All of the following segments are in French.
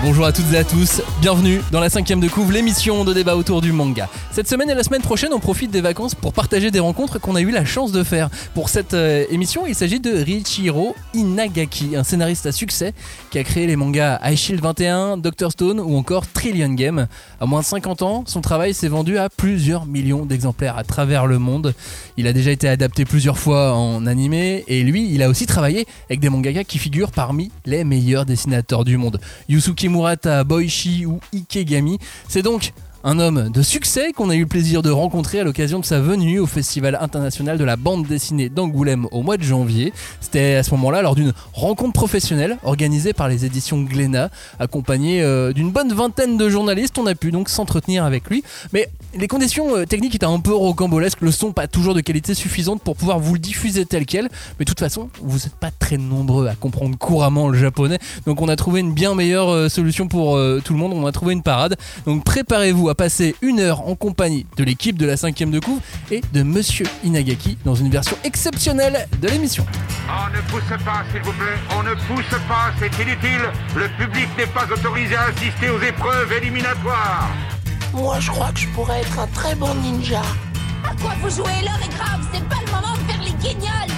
Bonjour à toutes et à tous, bienvenue dans la cinquième de couvre, l'émission de débat autour du manga. Cette semaine et la semaine prochaine, on profite des vacances pour partager des rencontres qu'on a eu la chance de faire. Pour cette euh, émission, il s'agit de Richiro Inagaki, un scénariste à succès qui a créé les mangas High Shield 21, Doctor Stone ou encore Trillion Game. À moins de 50 ans, son travail s'est vendu à plusieurs millions d'exemplaires à travers le monde. Il a déjà été adapté plusieurs fois en animé et lui, il a aussi travaillé avec des mangaka qui figurent parmi les meilleurs dessinateurs du monde. Yusuke Murata, Boichi ou Ikegami. C'est donc un homme de succès qu'on a eu le plaisir de rencontrer à l'occasion de sa venue au Festival international de la bande dessinée d'Angoulême au mois de janvier. C'était à ce moment-là lors d'une rencontre professionnelle organisée par les éditions Glénat, accompagné euh, d'une bonne vingtaine de journalistes. On a pu donc s'entretenir avec lui. Mais les conditions euh, techniques étaient un peu rocambolesques, le son pas toujours de qualité suffisante pour pouvoir vous le diffuser tel quel. Mais de toute façon, vous n'êtes pas très nombreux à comprendre couramment le japonais. Donc on a trouvé une bien meilleure euh, solution pour tout le monde. On a trouvé une parade. Donc préparez-vous à passer une heure en compagnie de l'équipe de la cinquième de couvre et de Monsieur Inagaki dans une version exceptionnelle de l'émission. On ne pousse pas, s'il vous plaît. On ne pousse pas, c'est inutile. Le public n'est pas autorisé à assister aux épreuves éliminatoires. Moi, je crois que je pourrais être un très bon ninja. À quoi vous jouez? L'heure est grave, c'est pas le moment de faire les guignols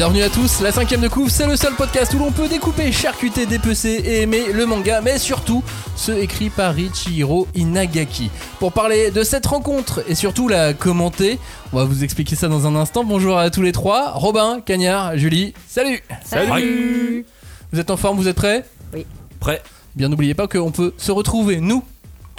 Bienvenue à tous, la cinquième de couvre, c'est le seul podcast où l'on peut découper, charcuter, dépecer et aimer le manga, mais surtout ceux écrits par Richihiro Inagaki. Pour parler de cette rencontre et surtout la commenter, on va vous expliquer ça dans un instant. Bonjour à tous les trois, Robin, Cagnard, Julie, salut Salut. Vous êtes en forme, vous êtes prêts? Oui. Prêt Bien n'oubliez pas qu'on peut se retrouver, nous,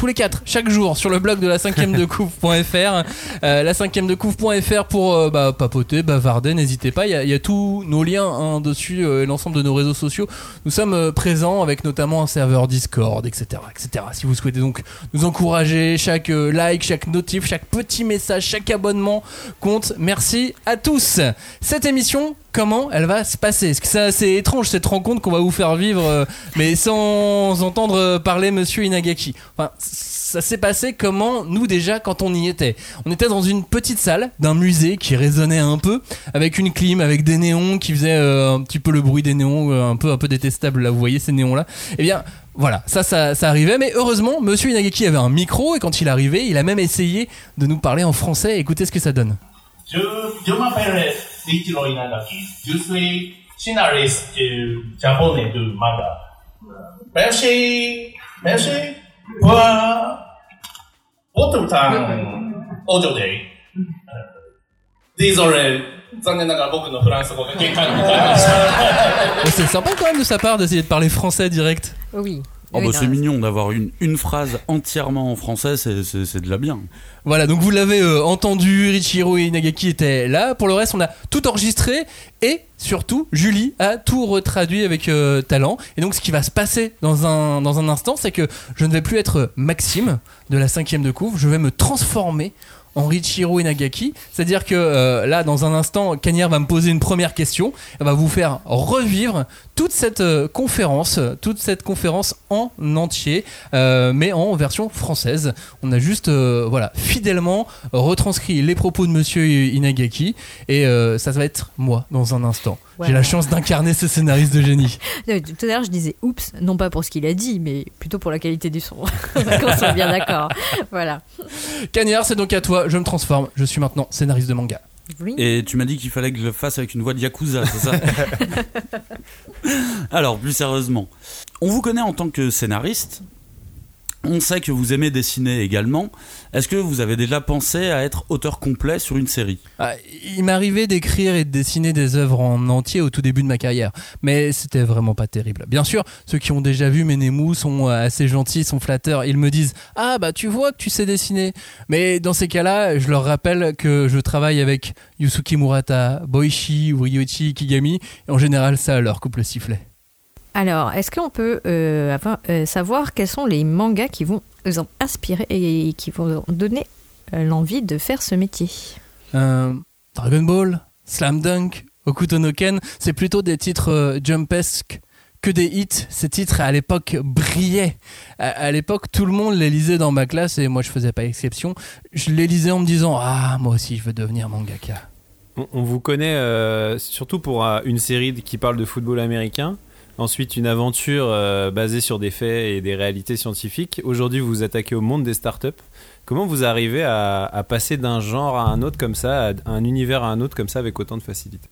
tous les quatre, chaque jour, sur le blog de la 5ème de couvre.fr. Euh, la 5ème de couvre.fr pour euh, bah, papoter, bavarder, n'hésitez pas. Il y, a- tous nos liens hein, dessus euh, et l'ensemble de nos réseaux sociaux. Nous sommes présents avec notamment un serveur Discord, etc., etc. Si vous souhaitez donc nous encourager, chaque like, chaque notif, chaque petit message, chaque abonnement compte. Merci à tous. Cette émission, comment elle va se passer? C'est assez étrange cette rencontre qu'on va vous faire vivre, mais sans entendre parler Monsieur Inagaki ça s'est passé comment nous déjà quand on y était? On était dans une petite salle d'un musée qui résonnait un peu, avec une clim, avec des néons qui faisaient euh, un petit peu le bruit des néons, euh, un peu un peu détestable là. Vous voyez ces néons là Eh bien. Voilà, ça, ça, arrivait, mais heureusement, Monsieur Inagaki avait un micro et quand il arrivait, il a même essayé de nous parler en français. Écoutez ce que ça donne. Je, m'appelle Richiro Inagaki. Je suis scénariste euh, japonais de manga. Merci, merci pour votre temps aujourd'hui. Euh, Désolé, 残念ながら僕のフランス語が限界を迎えました。 Mais C'est sympa quand même de sa part d'essayer de parler français direct. Oui. Oh Oui, bah c'est mignon d'avoir une, une phrase entièrement en français, c'est- de la bien. Voilà, donc vous l'avez euh, entendu, Richiro Inagaki était là. Pour le reste, on a tout enregistré et surtout, Julie a tout retraduit avec euh, talent. Et donc, ce qui va se passer dans un, dans un instant, c'est que je ne vais plus être Maxime de la cinquième de couvre, je vais me transformer en Richiro Inagaki. C'est-à-dire que euh, là, dans un instant, Cagnard va me poser une première question. Elle va vous faire revivre toute cette euh, conférence, toute cette conférence en entier, euh, mais en version française. On a juste, voilà, fidèlement retranscrit les propos de Monsieur Inagaki, et ça va être moi dans un instant. J'ai la chance d'incarner ce scénariste de génie. Tout à l'heure, je disais oups, non pas pour ce qu'il a dit, mais plutôt pour la qualité du son. Qu'on soit bien d'accord. Voilà. Cagnard, c'est donc à toi. Je me transforme. Je suis maintenant scénariste de manga. Oui. Et tu m'as dit qu'il fallait que je le fasse avec une voix de Yakuza, c'est ça Alors, plus sérieusement, on vous connaît en tant que scénariste. On sait que vous aimez dessiner également. Est-ce que vous avez déjà pensé à être auteur complet sur une série? Ah, il m'arrivait d'écrire et de dessiner des œuvres en entier au tout début de ma carrière, mais c'était vraiment pas terrible. Bien sûr, ceux qui ont déjà vu mes sont euh, assez gentils, sont flatteurs. Ils me disent Ah bah tu vois que tu sais dessiner. Mais dans ces cas-là, je leur rappelle que je travaille avec Yusuke Murata, Boichi ou Kigami. Et en général, ça leur coupe le sifflet. Alors, est-ce qu'on peut euh, avoir- euh, savoir quels sont les mangas qui vont vous ont inspiré et qui vont donner euh, l'envie de faire ce métier? Euh, Dragon Ball, Slam Dunk, Hokuto no Ken, c'est plutôt des titres euh, jumpesques que des hits. Ces titres à l'époque brillaient. À, à l'époque, tout le monde les lisait dans ma classe et moi je faisais pas exception. Je les lisais en me disant ah moi aussi je veux devenir mangaka. On, on vous connaît euh, surtout pour euh, une série qui parle de football américain. Ensuite, une aventure euh, basée sur des faits et des réalités scientifiques. Aujourd'hui, vous vous attaquez au monde des startups. Comment vous arrivez à, passer d'un genre à un autre comme ça, à un univers à un autre comme ça avec autant de facilité?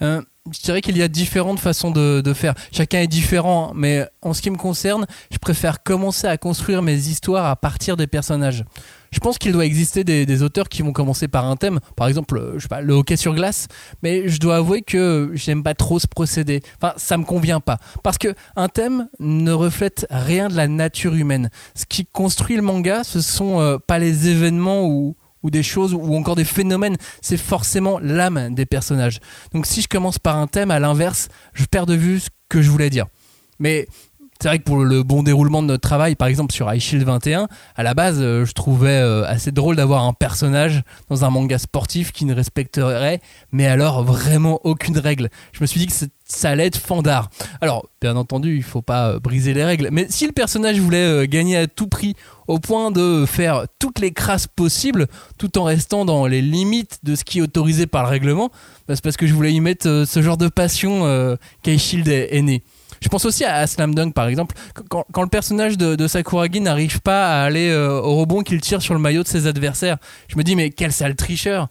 Euh, je dirais qu'il y a différentes façons de, de faire. Chacun est différent, hein, mais en ce qui me concerne, je préfère commencer à construire mes histoires à partir des personnages. Je pense qu'il doit exister des, auteurs qui vont commencer par un thème, par exemple, euh, je sais pas, le hockey sur glace, mais je dois avouer que j'aime pas trop ce procédé. Enfin, ça me convient pas. Parce que un thème ne reflète rien de la nature humaine. Ce qui construit le manga, ce sont euh, pas les événements ou, ou des choses ou encore des phénomènes, c'est forcément l'âme des personnages. Donc si je commence par un thème, à l'inverse, je perds de vue ce que je voulais dire. Mais c'est vrai que pour le bon déroulement de notre travail, par exemple sur iShield 21, à la base, euh, je trouvais euh, assez drôle d'avoir un personnage dans un manga sportif qui ne respecterait, mais alors vraiment aucune règle. Je me suis dit que ça allait être fandard. Alors, bien entendu, il faut pas euh, briser les règles, mais si le personnage voulait gagner à tout prix, au point de faire toutes les crasses possibles, tout en restant dans les limites de ce qui est autorisé par le règlement, bah, c'est parce que je voulais y mettre ce genre de passion euh, est né. Je pense aussi à Slam Dunk par exemple, quand, le personnage de, de Sakuragi n'arrive pas à aller euh, au rebond qu'il tire sur le maillot de ses adversaires, je me dis mais quel sale tricheur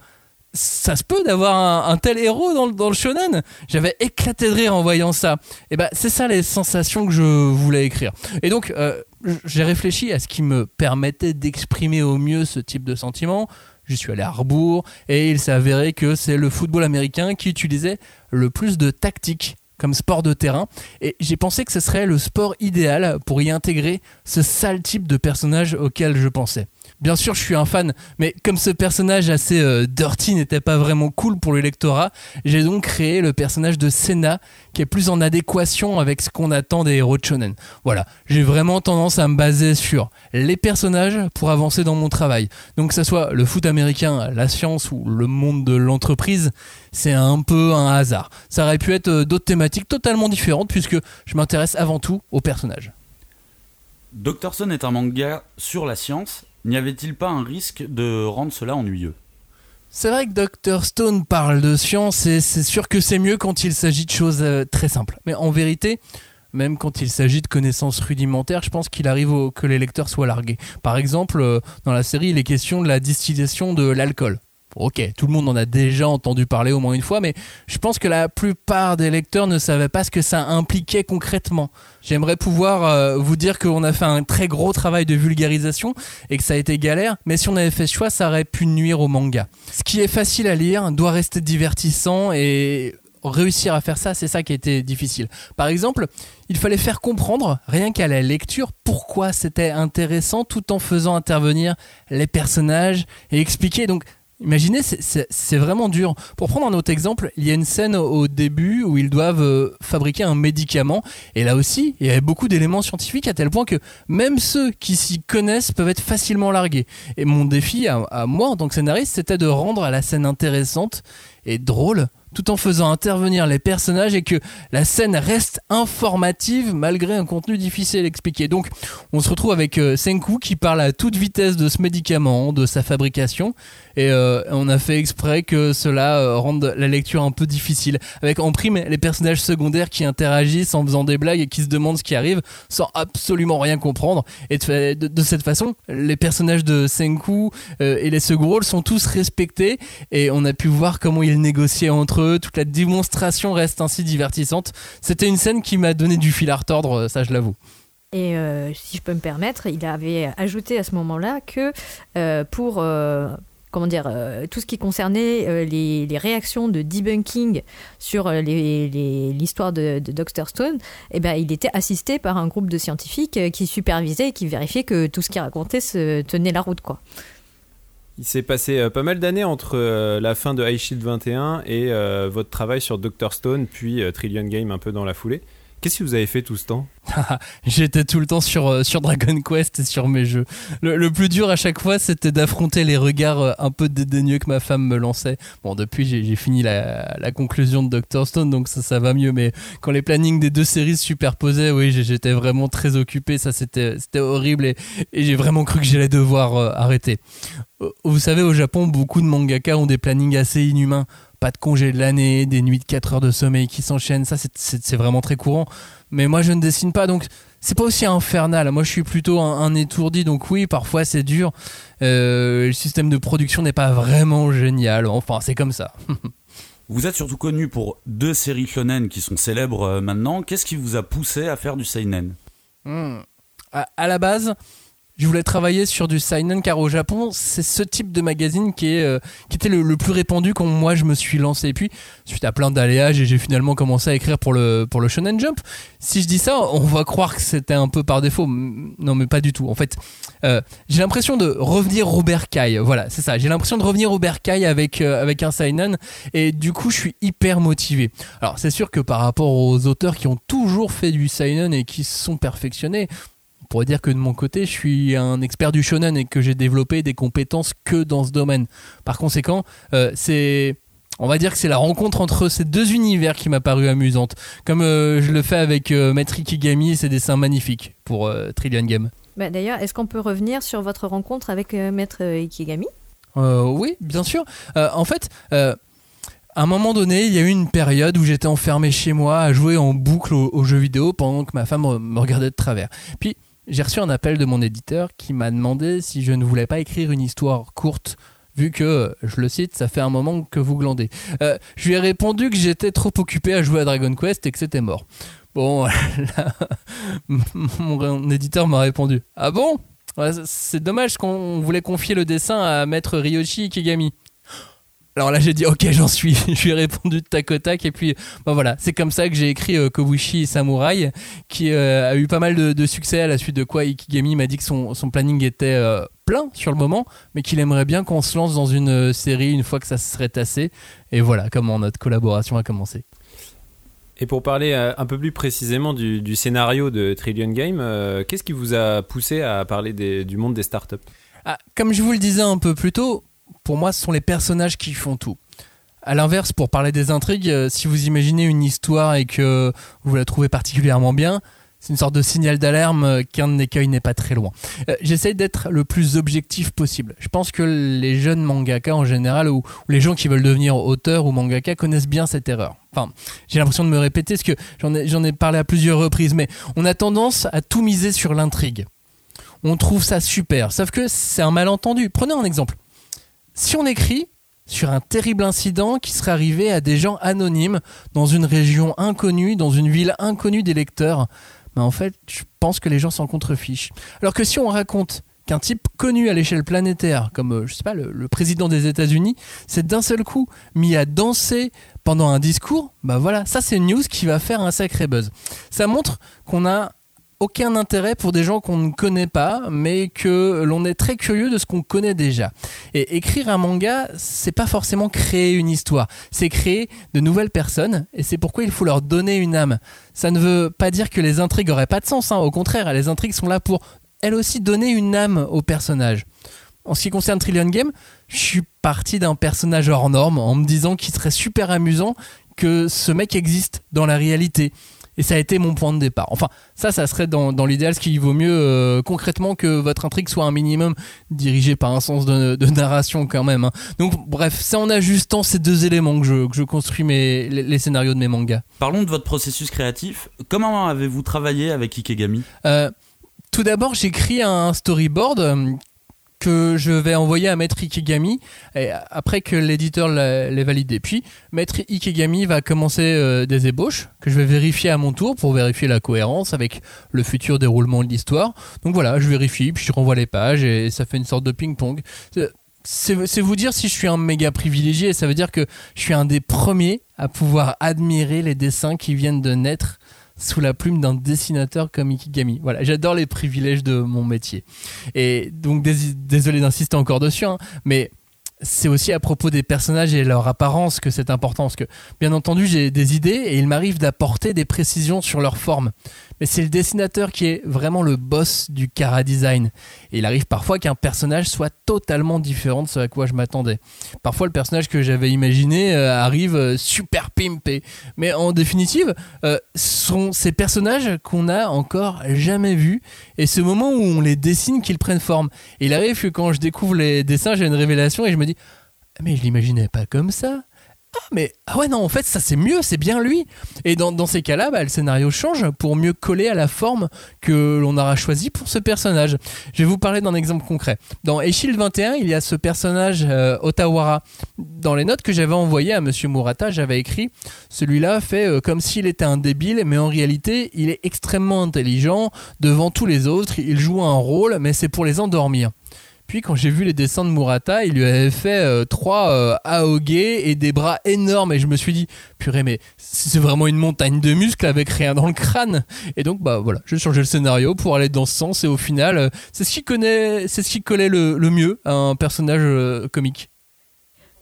ça se peut d'avoir un, tel héros dans, le- shonen? J'avais éclaté de rire en voyant ça. Et ben c'est ça les sensations que je voulais écrire. Et donc euh, j'ai réfléchi à ce qui me permettait d'exprimer au mieux ce type de sentiment. Je suis allé à rebours et il s'est avéré que c'est le football américain qui utilisait le plus de tactique comme sport de terrain et j'ai pensé que ce serait le sport idéal pour y intégrer ce sale type de personnage auquel je pensais. Bien sûr, je suis un fan, mais comme ce personnage assez euh, dirty n'était pas vraiment cool pour le lectorat, j'ai donc créé le personnage de Senna qui est plus en adéquation avec ce qu'on attend des héros de shonen. Voilà, j'ai vraiment tendance à me baser sur les personnages pour avancer dans mon travail. Donc que ce soit le foot américain, la science ou le monde de l'entreprise, c'est un peu un hasard. Ça aurait pu être euh, d'autres thématiques totalement différentes puisque je m'intéresse avant tout aux personnages. Stone est un manga sur la science. N'y avait-il pas un risque de rendre cela ennuyeux? C'est vrai que Dr Stone parle de science et c'est sûr que c'est mieux quand il s'agit de choses euh, très simples. Mais en vérité, même quand il s'agit de connaissances rudimentaires, je pense qu'il arrive que les lecteurs soient largués. Par exemple, euh, dans la série, il est question de la distillation de l'alcool. Ok, tout le monde en a déjà entendu parler au moins une fois, mais je pense que la plupart des lecteurs ne savaient pas ce que ça impliquait concrètement. J'aimerais pouvoir euh, vous dire qu'on a fait un très gros travail de vulgarisation et que ça a été galère, mais si on avait fait ce choix, ça aurait pu nuire au manga. Ce qui est facile à lire doit rester divertissant et réussir à faire ça, c'est ça qui été difficile. Par exemple, il fallait faire comprendre, rien qu'à la lecture, pourquoi c'était intéressant tout en faisant intervenir les personnages et expliquer. Donc, Imaginez, c'est- vraiment dur. Pour prendre un autre exemple, il y a une scène au début où ils doivent euh, fabriquer un médicament. Et là aussi, il y avait beaucoup d'éléments scientifiques à tel point que même ceux qui s'y connaissent peuvent être facilement largués. Et mon défi à, à moi en tant que scénariste, c'était de rendre la scène intéressante et drôle tout en faisant intervenir les personnages et que la scène reste informative malgré un contenu difficile à expliquer. Donc on se retrouve avec euh, Senku qui parle à toute vitesse de ce médicament, de sa fabrication et euh, on a fait exprès que cela euh, rende la lecture un peu difficile. Avec en prime les personnages secondaires qui interagissent en faisant des blagues et qui se demandent ce qui arrive sans absolument rien comprendre. Et de, cette façon, les personnages de Senku et les second rôles sont tous respectés et on a pu voir comment ils négociaient entre Toute la démonstration reste ainsi divertissante. C'était une scène qui m'a donné du fil à retordre, ça je l'avoue. Et euh, si je peux me permettre, il avait ajouté à ce moment-là que euh, pour euh, comment dire euh, tout ce qui concernait euh, les, réactions de debunking sur euh, l'histoire de, de Dr Stone, eh ben, il était assisté par un groupe de scientifiques euh, qui supervisaient et qui vérifiaient que tout ce qu'il racontait se tenait la route, quoi. Il s'est passé euh, pas mal d'années entre euh, la fin de High Shield 21 et euh, votre travail sur Dr Stone, puis Trillion Game un peu dans la foulée. Qu'est-ce que vous avez fait tout ce temps J'étais tout le temps sur, euh, sur Dragon Quest et sur mes jeux. Le, plus dur à chaque fois, c'était d'affronter les regards euh, un peu dédaigneux que ma femme me lançait. Bon, depuis, j'ai fini la, la conclusion de Doctor Stone, donc ça, ça va mieux. Mais quand les plannings des deux séries se superposaient, oui, j'étais vraiment très occupé. Ça, c'était horrible et, j'ai vraiment cru que j'allais devoir euh, arrêter. Vous savez, au Japon, beaucoup de mangaka ont des plannings assez inhumains. Pas de congé de l'année, des nuits de 4 heures de sommeil qui s'enchaînent. Ça, c'est- vraiment très courant. Mais moi, je ne dessine pas, donc c'est pas aussi infernal. Moi, je suis plutôt un, un étourdi, donc oui, parfois c'est dur. Euh, le système de production n'est pas vraiment génial. Enfin, c'est comme ça. Vous êtes surtout connu pour deux séries shonen qui sont célèbres euh, maintenant. Qu'est-ce qui vous a poussé à faire du seinen? Hmm. À, à la base, je voulais travailler sur du seinen car au Japon, c'est ce type de magazine qui, est, euh, qui était le, plus répandu quand moi je me suis lancé. Et puis, suite à plein d'aléas, j'ai finalement commencé à écrire pour le, pour le Shonen Jump. Si je dis ça, on va croire que c'était un peu par défaut. Non, mais pas du tout. En fait, euh, j'ai l'impression de revenir au bercail. Voilà, c'est ça. J'ai l'impression de revenir au bercail avec, euh, avec un seinen. Et du coup, je suis hyper motivé. Alors, c'est sûr que par rapport aux auteurs qui ont toujours fait du seinen et qui se sont perfectionnés, on pourrait dire que de mon côté, je suis un expert du shonen et que j'ai développé des compétences que dans ce domaine. Par conséquent, euh, c'est on va dire que c'est la rencontre entre ces deux univers qui m'a paru amusante. Comme euh, je le fais avec euh, Maître Ikigami et ses dessins magnifiques pour euh, Trillion Game. Bah, D'ailleurs, est-ce qu'on peut revenir sur votre rencontre avec Maître Ikigami? Oui, bien sûr. En fait, à un moment donné, il y a eu une période où j'étais enfermé chez moi à jouer en boucle aux, aux jeux vidéo pendant que ma femme me regardait de travers. Puis j'ai reçu un appel de mon éditeur qui m'a demandé si je ne voulais pas écrire une histoire courte. Vu que, je le cite, ça fait un moment que vous glandez. Euh, je lui ai répondu que j'étais trop occupé à jouer à Dragon Quest et que c'était mort. Bon, là, mon éditeur m'a répondu Ah bon? C'est dommage qu'on voulait confier le dessin à maître Ryoshi Ikigami. Alors là, j'ai dit ok, j'en suis. Je lui ai répondu de tac au tac et puis bah voilà, c'est comme ça que j'ai écrit euh, Kobushi Samurai, qui euh, a eu pas mal de, de succès à la suite de quoi Ikigami m'a dit que son, son planning était euh, plein sur le moment, mais qu'il aimerait bien qu'on se lance dans une série une fois que ça se serait tassé. Et voilà comment notre collaboration a commencé. Et pour parler un peu plus précisément du, du scénario de Trillion Game, qu'est-ce qui vous a poussé à parler des- du monde des startups? Ah, comme je vous le disais un peu plus tôt, pour moi, ce sont les personnages qui font tout. À l'inverse, pour parler des intrigues, euh, si vous imaginez une histoire et que vous la trouvez particulièrement bien, c'est une sorte de signal d'alarme euh, qu'un écueil n'est pas très loin. Euh, J'essaye d'être le plus objectif possible. Je pense que les jeunes mangaka en général, ou, les gens qui veulent devenir auteurs ou mangaka, connaissent bien cette erreur. Enfin, j'ai l'impression de me répéter, parce que j'en ai, ai parlé à plusieurs reprises, mais on a tendance à tout miser sur l'intrigue. On trouve ça super, sauf que c'est un malentendu. Prenez un exemple. Si on écrit sur un terrible incident qui serait arrivé à des gens anonymes dans une région inconnue, dans une ville inconnue des lecteurs, ben en fait, je pense que les gens s'en contrefichent. Alors que si on raconte qu'un type connu à l'échelle planétaire, comme euh, je sais pas le, président des États-Unis, c'est d'un seul coup mis à danser pendant un discours, bah voilà, ça c'est une news qui va faire un sacré buzz. Ça montre qu'on a aucun intérêt pour des gens qu'on ne connaît pas, mais que l'on est très curieux de ce qu'on connaît déjà. Et écrire un manga, c'est pas forcément créer une histoire, c'est créer de nouvelles personnes, et c'est pourquoi il faut leur donner une âme. Ça ne veut pas dire que les intrigues auraient pas de sens, hein. au contraire, les intrigues sont là pour elles aussi donner une âme au personnage. En ce qui concerne Trillion Game, je suis parti d'un personnage hors norme en me disant qu'il serait super amusant que ce mec existe dans la réalité. Et ça a été mon point de départ. Enfin, ça, ça serait dans, dans l'idéal ce qui vaut mieux euh, concrètement que votre intrigue soit un minimum dirigée par un sens de, de narration quand même. hein. Donc, bref, c'est en ajustant ces deux éléments que je, que je construis mes, les, les scénarios de mes mangas. Parlons de votre processus créatif. Comment avez-vous travaillé avec Ikegami? Euh, tout d'abord, j'écris un storyboard euh, que je vais envoyer à Maître Ikigami et après que l'éditeur l'a- l'ait validé. Puis Maître Ikigami va commencer euh, des ébauches que je vais vérifier à mon tour pour vérifier la cohérence avec le futur déroulement de l'histoire. Donc voilà, je vérifie, puis je renvoie les pages et ça fait une sorte de ping-pong. C'est- C'est vous dire si je suis un méga privilégié ça veut dire que je suis un des premiers à pouvoir admirer les dessins qui viennent de naître sous la plume d'un dessinateur comme Ikigami. Voilà, j'adore les privilèges de mon métier. Et donc dés- désolé d'insister encore dessus, hein, mais c'est aussi à propos des personnages et leur apparence que c'est important. Parce que, bien entendu, j'ai des idées et il m'arrive d'apporter des précisions sur leur forme. Mais c'est le dessinateur qui est vraiment le boss du cara design. Il arrive parfois qu'un personnage soit totalement différent de ce à quoi je m'attendais. Parfois, le personnage que j'avais imaginé euh, arrive euh, super pimpé. Mais en définitive, euh, sont ces personnages qu'on n'a encore jamais vus. Et ce moment où on les dessine qu'ils prennent forme. Il arrive que quand je découvre les dessins, j'ai une révélation et je me dis mais je l'imaginais pas comme ça. Ah mais ah ouais non en fait ça c'est mieux c'est bien lui. Et dans, dans ces cas-là bah, le scénario change pour mieux coller à la forme que l'on aura choisi pour ce personnage. Je vais vous parler d'un exemple concret. Dans Eshield 21 il y a ce personnage euh, Otawara. Dans les notes que j'avais envoyées à Monsieur Murata j'avais écrit celui-là fait euh, comme s'il était un débile mais en réalité il est extrêmement intelligent. Devant tous les autres il joue un rôle mais c'est pour les endormir puis quand j'ai vu les dessins de Murata, il lui avait fait euh, trois euh, AOG et des bras énormes et je me suis dit purée mais c'est vraiment une montagne de muscles avec rien dans le crâne. Et donc bah voilà, j'ai changé le scénario pour aller dans ce sens et au final euh, c'est ce qui connaît, c'est ce qui collait le, le mieux à un personnage euh, comique.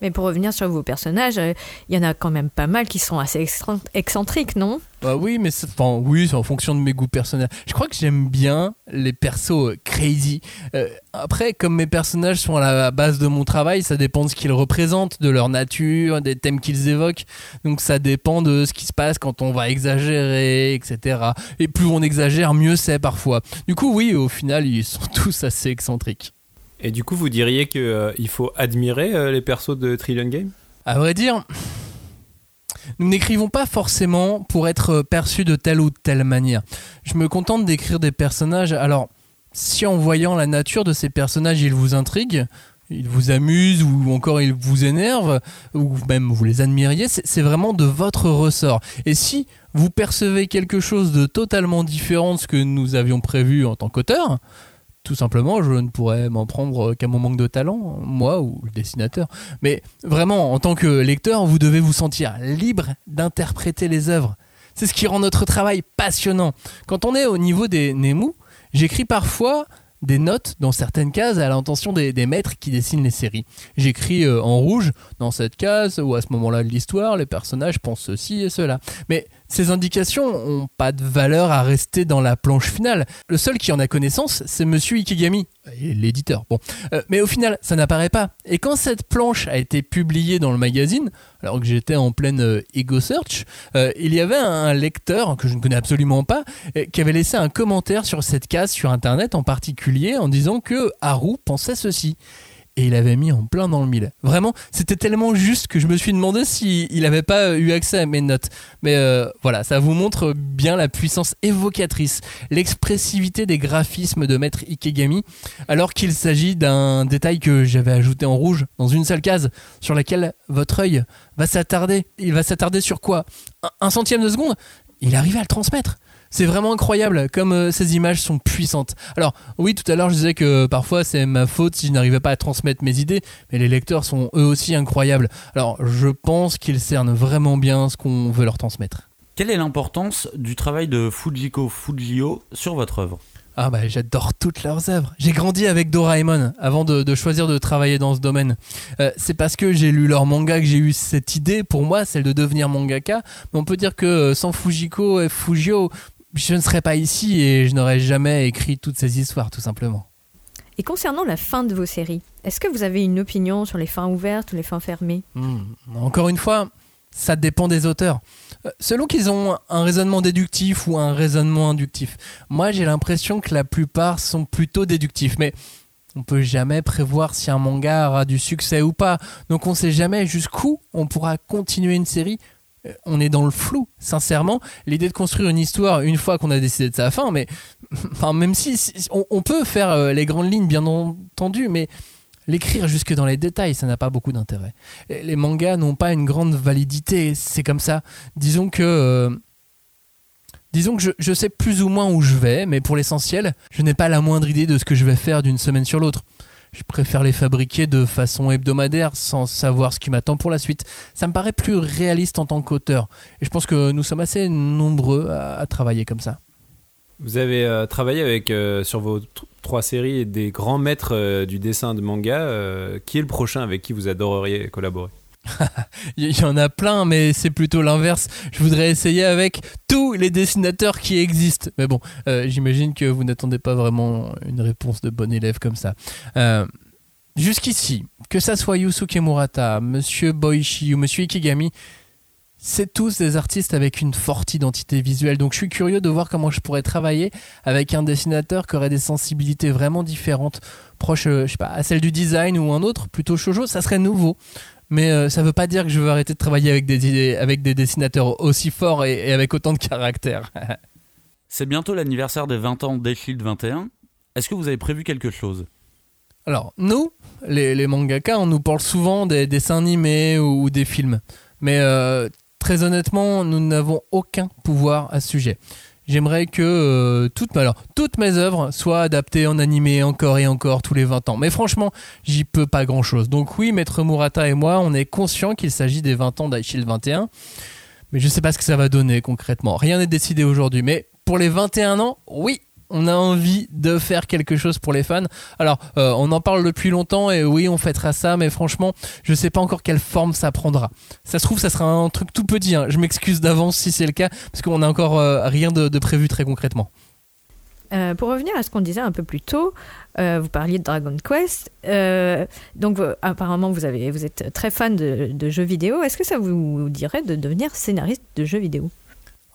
Mais pour revenir sur vos personnages, euh, il y en a quand même pas mal qui sont assez excentriques, non? Bah oui, mais c'est, enfin, oui, c'est en fonction de mes goûts personnels. Je crois que j'aime bien les persos euh, crazy. Euh, après, comme mes personnages sont à la base de mon travail, ça dépend de ce qu'ils représentent, de leur nature, des thèmes qu'ils évoquent. Donc ça dépend de ce qui se passe quand on va exagérer, etc. Et plus on exagère, mieux c'est parfois. Du coup, oui, au final, ils sont tous assez excentriques. Et du coup, vous diriez qu'il faut admirer euh, les persos de Trillion Game À vrai dire, nous n'écrivons pas forcément pour être perçus de telle ou telle manière. Je me contente d'écrire des personnages. Alors, si en voyant la nature de ces personnages, ils vous intriguent, ils vous amusent ou encore ils vous énervent, ou même vous les admiriez, c'est vraiment de votre ressort. Et si vous percevez quelque chose de totalement différent de ce que nous avions prévu en tant qu'auteur, tout simplement, je ne pourrais m'en prendre qu'à mon manque de talent, moi ou le dessinateur. Mais vraiment, en tant que lecteur, vous devez vous sentir libre d'interpréter les œuvres. C'est ce qui rend notre travail passionnant. Quand on est au niveau des Nemu, j'écris parfois des notes dans certaines cases à l'intention des, maîtres qui dessinent les séries. J'écris euh, en rouge dans cette case ou à ce moment-là de l'histoire, les personnages pensent ceci et cela. Mais ces indications n'ont pas de valeur à rester dans la planche finale. Le seul qui en a connaissance, c'est Monsieur Ikigami, l'éditeur. Bon, Euh, mais au final, ça n'apparaît pas. Et quand cette planche a été publiée dans le magazine, alors que j'étais en pleine euh, ego search, euh, il y avait un lecteur que je ne connais absolument pas, qui avait laissé un commentaire sur cette case sur internet en particulier en disant que Haru pensait ceci. Et il avait mis en plein dans le mille. Vraiment, c'était tellement juste que je me suis demandé s'il n'avait pas eu accès à mes notes. Mais euh, voilà, ça vous montre bien la puissance évocatrice, l'expressivité des graphismes de Maître Ikegami, alors qu'il s'agit d'un détail que j'avais ajouté en rouge dans une seule case sur laquelle votre œil va s'attarder. Il va s'attarder sur quoi? Un, un centième de seconde? Il arrive à le transmettre. C'est vraiment incroyable comme euh, ces images sont puissantes. Alors oui, tout à l'heure je disais que parfois c'est ma faute si je n'arrivais pas à transmettre mes idées, mais les lecteurs sont eux aussi incroyables. Alors je pense qu'ils cernent vraiment bien ce qu'on veut leur transmettre. Quelle est l'importance du travail de Fujiko Fujio sur votre œuvre? Ah bah j'adore toutes leurs œuvres. J'ai grandi avec Doraemon avant de, de choisir de travailler dans ce domaine. Euh, c'est parce que j'ai lu leur manga que j'ai eu cette idée pour moi, celle de devenir mangaka. Mais on peut dire que euh, sans Fujiko et Fujio, je ne serais pas ici et je n'aurais jamais écrit toutes ces histoires tout simplement. Et concernant la fin de vos séries, est-ce que vous avez une opinion sur les fins ouvertes ou les fins fermées? Hmm. Encore une fois, ça dépend des auteurs. Euh, Selon qu'ils ont un raisonnement déductif ou un raisonnement inductif. Moi, j'ai l'impression que la plupart sont plutôt déductifs, mais on peut jamais prévoir si un manga aura du succès ou pas. Donc on sait jamais jusqu'où on pourra continuer une série. On est dans le flou, sincèrement. L'idée de construire une histoire une fois qu'on a décidé de sa fin, mais enfin, même si, on, peut faire euh, les grandes lignes, bien entendu, mais l'écrire jusque dans les détails, ça n'a pas beaucoup d'intérêt. Les les mangas n'ont pas une grande validité, c'est comme ça. Disons que. euh, disons que je, je sais plus ou moins où je vais, mais pour l'essentiel, je n'ai pas la moindre idée de ce que je vais faire d'une semaine sur l'autre. Je préfère les fabriquer de façon hebdomadaire sans savoir ce qui m'attend pour la suite. Ça me paraît plus réaliste en tant qu'auteur. Et je pense que nous sommes assez nombreux à- travailler comme ça. Vous avez euh, travaillé avec euh, sur vos trois séries des grands maîtres euh, du dessin de manga. qui est le prochain avec qui vous adoreriez collaborer? Il y en a plein, mais c'est plutôt l'inverse. Je voudrais essayer avec tous les dessinateurs qui existent. Mais bon, euh, j'imagine que vous n'attendez pas vraiment une réponse de bon élève comme ça. Euh, Jusqu'ici, que ça soit Yusuke Murata, Monsieur Boichi ou Monsieur Ikigami, c'est tous des artistes avec une forte identité visuelle. Donc je suis curieux de voir comment je pourrais travailler avec un dessinateur qui aurait des sensibilités vraiment différentes, proches, euh, je sais pas, à celle du design ou un autre, plutôt shoujo. Ça serait nouveau. Mais euh, ça veut pas dire que je veux arrêter de travailler avec des, avec des dessinateurs aussi forts et, et avec autant de caractère. C'est bientôt l'anniversaire des 20 ans d'Eshield 21. Est-ce que vous avez prévu quelque chose? Alors, nous, les, les mangaka, on nous parle souvent des dessins animés ou, ou des films. Mais euh, très honnêtement, nous n'avons aucun pouvoir à ce sujet. J'aimerais que euh, toutes, mes œuvres soient adaptées en animé encore et encore tous les 20 ans. Mais franchement, j'y peux pas grand chose. Donc oui, Maître Murata et moi, on est conscients qu'il s'agit des 20 ans d'Aishield 21. Mais je sais pas ce que ça va donner concrètement. Rien n'est décidé aujourd'hui. Mais pour les 21 ans, oui, on a envie de faire quelque chose pour les fans. Alors, euh, on en parle depuis longtemps et oui, on fêtera ça, mais franchement, je sais pas encore quelle forme ça prendra. Ça se trouve, ça sera un truc tout petit. hein. Je m'excuse d'avance si c'est le cas, parce qu'on a encore euh, rien de, prévu très concrètement. Euh, pour revenir à ce qu'on disait un peu plus tôt, vous parliez de Dragon Quest. donc, apparemment, vous êtes très fan de, de jeux vidéo. Est-ce que ça vous dirait de devenir scénariste de jeux vidéo?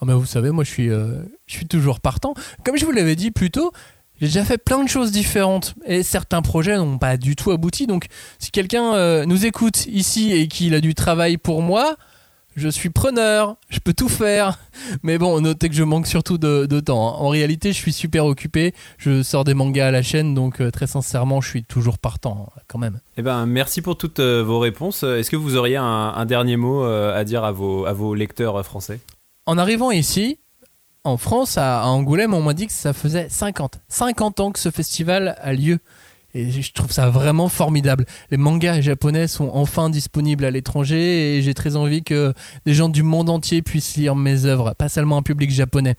Ah, vous savez, moi, je suis, euh, je suis toujours partant. Comme je vous l'avais dit plus tôt, j'ai déjà fait plein de choses différentes et certains projets n'ont pas du tout abouti. Donc, si quelqu'un euh, nous écoute ici et qu'il a du travail pour moi, je suis preneur, je peux tout faire. Mais bon, notez que je manque surtout de, temps. hein. En réalité, je suis super occupé. Je sors des mangas à la chaîne, donc euh, très sincèrement, je suis toujours partant hein, quand même. Eh ben, merci pour toutes vos réponses. Est-ce que vous auriez un, dernier mot à dire à vos, lecteurs français? En arrivant ici, en France, à, Angoulême, on m'a dit que ça faisait 50. 50 ans que ce festival a lieu. Et je trouve ça vraiment formidable. Les mangas japonais sont enfin disponibles à l'étranger et j'ai très envie que des gens du monde entier puissent lire mes œuvres, pas seulement un public japonais.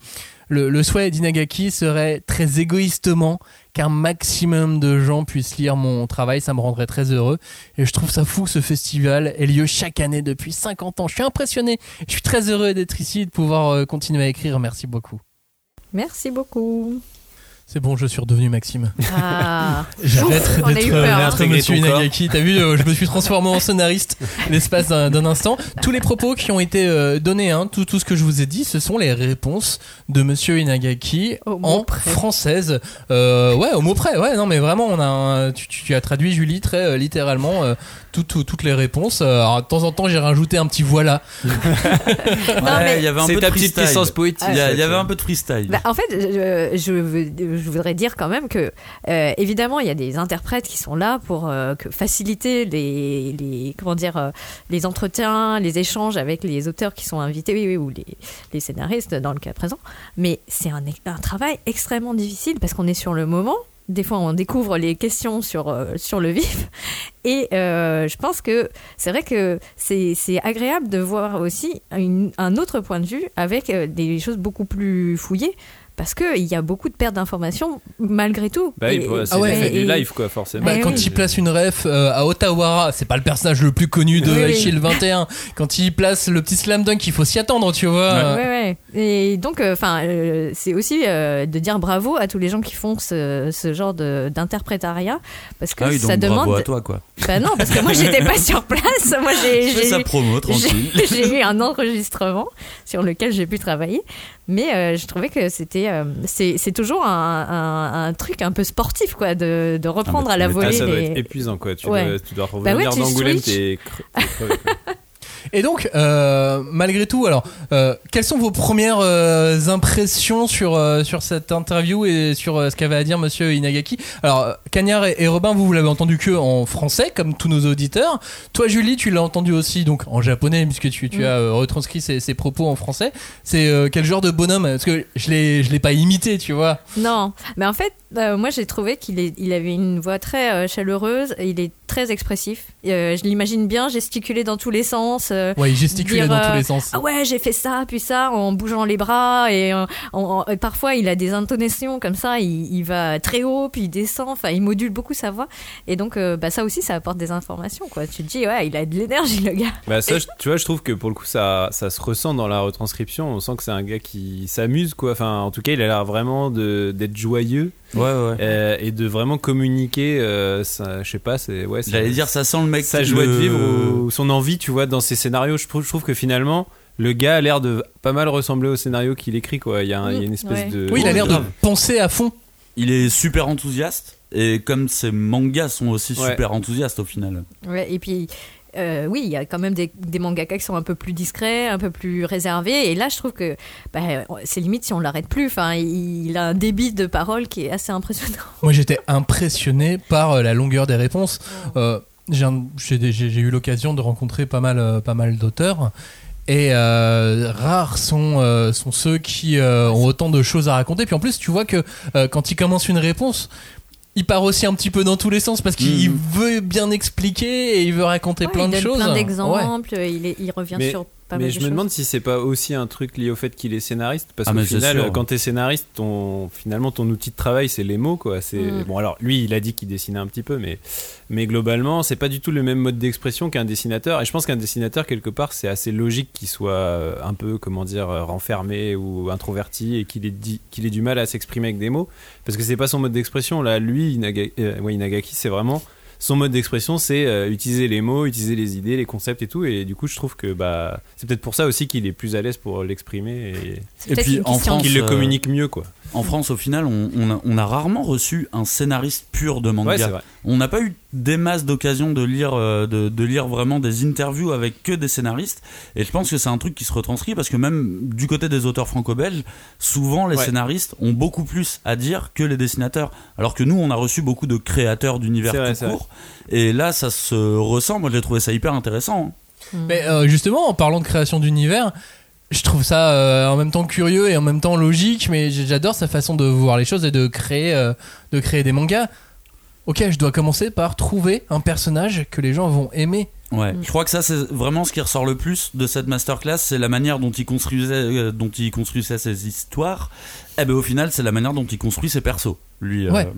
Le, le souhait d'Inagaki serait très égoïstement qu'un maximum de gens puissent lire mon travail, ça me rendrait très heureux. Et je trouve ça fou ce festival ait lieu chaque année depuis 50 ans. Je suis impressionné, je suis très heureux d'être ici et de pouvoir euh, continuer à écrire. Merci beaucoup. Merci beaucoup. C'est bon, je suis redevenu Maxime. Ah, J'arrête d'être hein. Monsieur Inagaki. T'as vu, euh, je me suis transformé en scénariste l'espace d'un instant. Tous les propos qui ont été euh, donnés, hein, tout, tout ce que je vous ai dit, ce sont les réponses de Monsieur Inagaki Au en près. française. Euh, ouais, au mot près. Ouais, non, mais vraiment, on a un- tu, tu- tu as traduit Julie très euh, littéralement euh, tout- tout- toutes les réponses. Alors, de temps en temps, j'ai rajouté un petit voilà. Ouais, il y avait un C'est peu ta de petite poétique. Il y, avait un peu de freestyle. Bah, en fait, je, je veux- je voudrais dire quand même que, euh, évidemment, il y a des interprètes qui sont là pour euh, faciliter les, comment dire, euh, les entretiens, les échanges avec les auteurs qui sont invités, oui, oui, ou les, les scénaristes dans le cas présent. Mais c'est un, travail extrêmement difficile parce qu'on est sur le moment. Des fois, on découvre les questions sur, sur le vif. Et je pense que c'est vrai que c'est agréable de voir aussi un autre point de vue avec des choses beaucoup plus fouillées. Parce qu'il y a beaucoup de pertes d'informations malgré tout. Bah Et- c'est Ah ouais. l'effet du et- live, quoi, forcément. Bah, Eh quand oui. il place une ref euh, à Ottawa, c'est pas le personnage le plus connu de Oui, oui. Shield 21. Quand il place le petit slam dunk, il faut s'y attendre, tu vois. Ouais, ouais. Et donc, enfin, euh, c'est aussi euh, de dire bravo à tous les gens qui font ce, ce genre de- d'interprétariat, parce que Ah oui, donc ça demande. bravo à toi, quoi. Bah non, parce que moi j'étais pas sur place. Moi j'ai Je fais j'ai sa eu- promo, tranquille. j'ai- j'ai eu un enregistrement sur lequel j'ai pu travailler, mais euh, je trouvais que c'était euh, c'est toujours un, un, un truc un peu sportif quoi, de, de reprendre Ah bah, à la volée. Ça doit les- être épuisant, quoi. Tu, Ouais. dois, tu dois Bah ouais, revenir d'Angoulême, t'es cre- t'es crevé, quoi. Et donc, euh, malgré tout, alors, euh, quelles sont vos premières euh, impressions sur, sur cette interview et sur ce qu'avait à dire Monsieur Inagaki? Alors, Cagnard et, et Robin, vous, vous l'avez entendu que en français, comme tous nos auditeurs. Toi, Julie, tu l'as entendu aussi donc en japonais, puisque tu, tu Mm. as retranscrit ses, ses propos en français. C'est quel genre de bonhomme? Parce que je l'ai, je l'ai pas imité, tu vois. Non, mais en fait, Euh, moi, j'ai trouvé qu'il est- il avait une voix très euh, chaleureuse. et Il est très expressif. Euh, je l'imagine bien gesticuler dans tous les sens. euh, Ouais, il gesticulait dire, dans tous les sens. Ah ouais, j'ai fait ça, puis ça, en bougeant les bras. Et, euh, en- en- et parfois, il a des intonations comme ça. Il, il va très haut, puis il descend. Enfin, il module beaucoup sa voix. Et donc, euh, bah, ça aussi, ça apporte des informations. Quoi. Tu te dis, ouais, il a de l'énergie, le gars. Bah ça, je- tu vois, je trouve que pour le coup, ça, ça se ressent dans la retranscription. On sent que c'est un gars qui s'amuse, quoi. Enfin, en tout cas, il a l'air vraiment de- d'être joyeux. Ouais, ouais. Euh, et de vraiment communiquer. euh, ça, je sais pas, c'est ouais. J'allais dire, ça sent le mec. sa joie de vivre ou son envie, tu vois, dans ses scénarios. Je trouve, je trouve que finalement, le gars a l'air de pas mal ressembler au scénario qu'il écrit, quoi. Il y a, un- il y a une espèce Ouais. de. Oui, il a l'air de penser à fond. Il est super enthousiaste. Et comme ses mangas sont aussi Ouais. super enthousiastes au final. Ouais, et puis, euh, oui, il y a quand même des, des mangaka qui sont un peu plus discrets, un peu plus réservés. Et là, je trouve que bah, c'est limite si on l'arrête plus. Enfin, il, il a un débit de parole qui est assez impressionnant. Moi, j'étais impressionné par euh, la longueur des réponses. Euh, j'ai eu l'occasion de rencontrer pas mal, pas mal d'auteurs. Et euh, rares sont, euh, sont ceux qui euh, ont autant de choses à raconter. Puis en plus, tu vois que quand il commence une réponse, il part aussi un petit peu dans tous les sens parce qu'il Mhm. veut bien expliquer et il veut raconter Ouais, plein il de donne choses. plein Ouais. d'exemples. Il, revient Mais- sur pas mais je me choses. demande si c'est pas aussi un truc lié au fait qu'il est scénariste parce Ah, qu'au final sûr. quand t'es scénariste ton finalement ton outil de travail c'est les mots quoi c'est Mm. bon alors lui il a dit qu'il dessinait un petit peu mais mais globalement c'est pas du tout le même mode d'expression qu'un dessinateur et je pense qu'un dessinateur quelque part c'est assez logique qu'il soit euh, un peu comment dire euh, renfermé ou introverti et qu'il ait dit qu'il ait du mal à s'exprimer avec des mots parce que c'est pas son mode d'expression là lui Inaga- euh, ouais, Inagaki c'est vraiment son mode d'expression, c'est euh, utiliser les mots, utiliser les idées, les concepts et tout. Et du coup, je trouve que bah, c'est peut-être pour ça aussi qu'il est plus à l'aise pour l'exprimer et, puis en France, qu'il le euh, communique mieux, quoi. En France, au final, on, on a, on a rarement reçu un scénariste pur de manga. Ouais, c'est vrai. On n'a pas eu des masses d'occasions de lire, euh, de, de lire vraiment des interviews avec que des scénaristes. Et je pense que c'est un truc qui se retranscrit parce que même du côté des auteurs franco-belges, souvent les Ouais. scénaristes ont beaucoup plus à dire que les dessinateurs. Alors que nous, on a reçu beaucoup de créateurs d'univers vrai, tout court. Et là, ça se ressent. Moi, j'ai trouvé ça hyper intéressant. hein. Mais euh, justement, en parlant de création d'univers, je trouve ça euh, en même temps curieux et en même temps logique, mais j'adore sa façon de voir les choses et de créer, euh, de créer des mangas. Ok, je dois commencer par trouver un personnage que les gens vont aimer. Ouais, Mm. je crois que ça c'est vraiment ce qui ressort le plus de cette masterclass, c'est la manière dont il construisait, euh, dont il construisait ses histoires. Et ben au final, c'est la manière dont il construit ses persos. Lui, euh, Ouais.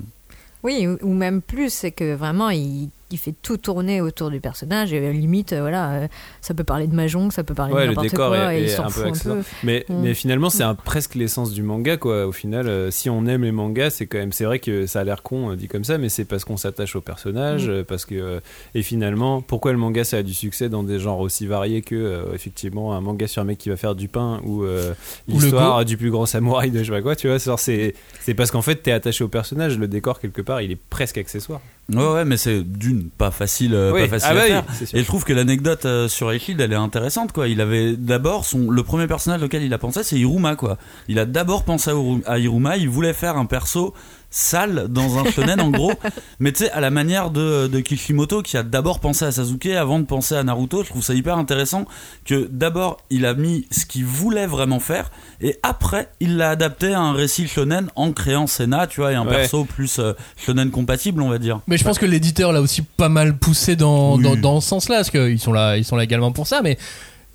Oui, ou, ou même plus, c'est que vraiment, il, il fait tout tourner autour du personnage. Et limite, euh, voilà, euh, ça peut parler de Mahjong, ça peut parler Ouais, de le n'importe décor quoi, est, et il est s'en un fout peu un accessoire. peu. Mais, Mm. mais finalement, c'est un- presque l'essence du manga, quoi. Au final, euh, si on aime les mangas, c'est quand même. C'est vrai que ça a l'air con euh, dit comme ça, mais c'est parce qu'on s'attache au personnage, Mm. parce que. euh, et finalement, pourquoi le manga ça a du succès dans des genres aussi variés que euh, effectivement un manga sur un mec qui va faire du pain ou euh, l'histoire du plus grand samouraï de je sais pas quoi, tu vois? c'est parce qu'en fait, t'es attaché au personnage. Le décor quelque part, il est presque accessoire. Ouais, ouais, mais c'est d'une pas facile, euh, Oui. pas facile Ah à bah faire. Et je trouve que l'anecdote euh, sur Echid, elle est intéressante, quoi. Il avait d'abord son, le premier personnage auquel il a pensé, c'est Hiruma, quoi. Il a d'abord pensé à, Hiruma, il voulait faire un perso sale dans un shonen, en gros. Mais tu sais, à la manière de, de Kishimoto, qui a d'abord pensé à Sasuke avant de penser à Naruto, je trouve ça hyper intéressant que d'abord, il a mis ce qu'il voulait vraiment faire, et après, il l'a adapté à un récit shonen en créant Senna, tu vois, et un Ouais. perso plus euh, shonen compatible, on va dire. Mais je pense que l'éditeur l'a aussi pas mal poussé dans, Oui. dans, dans ce sens-là, parce qu'ils sont là, ils sont là également pour ça. Mais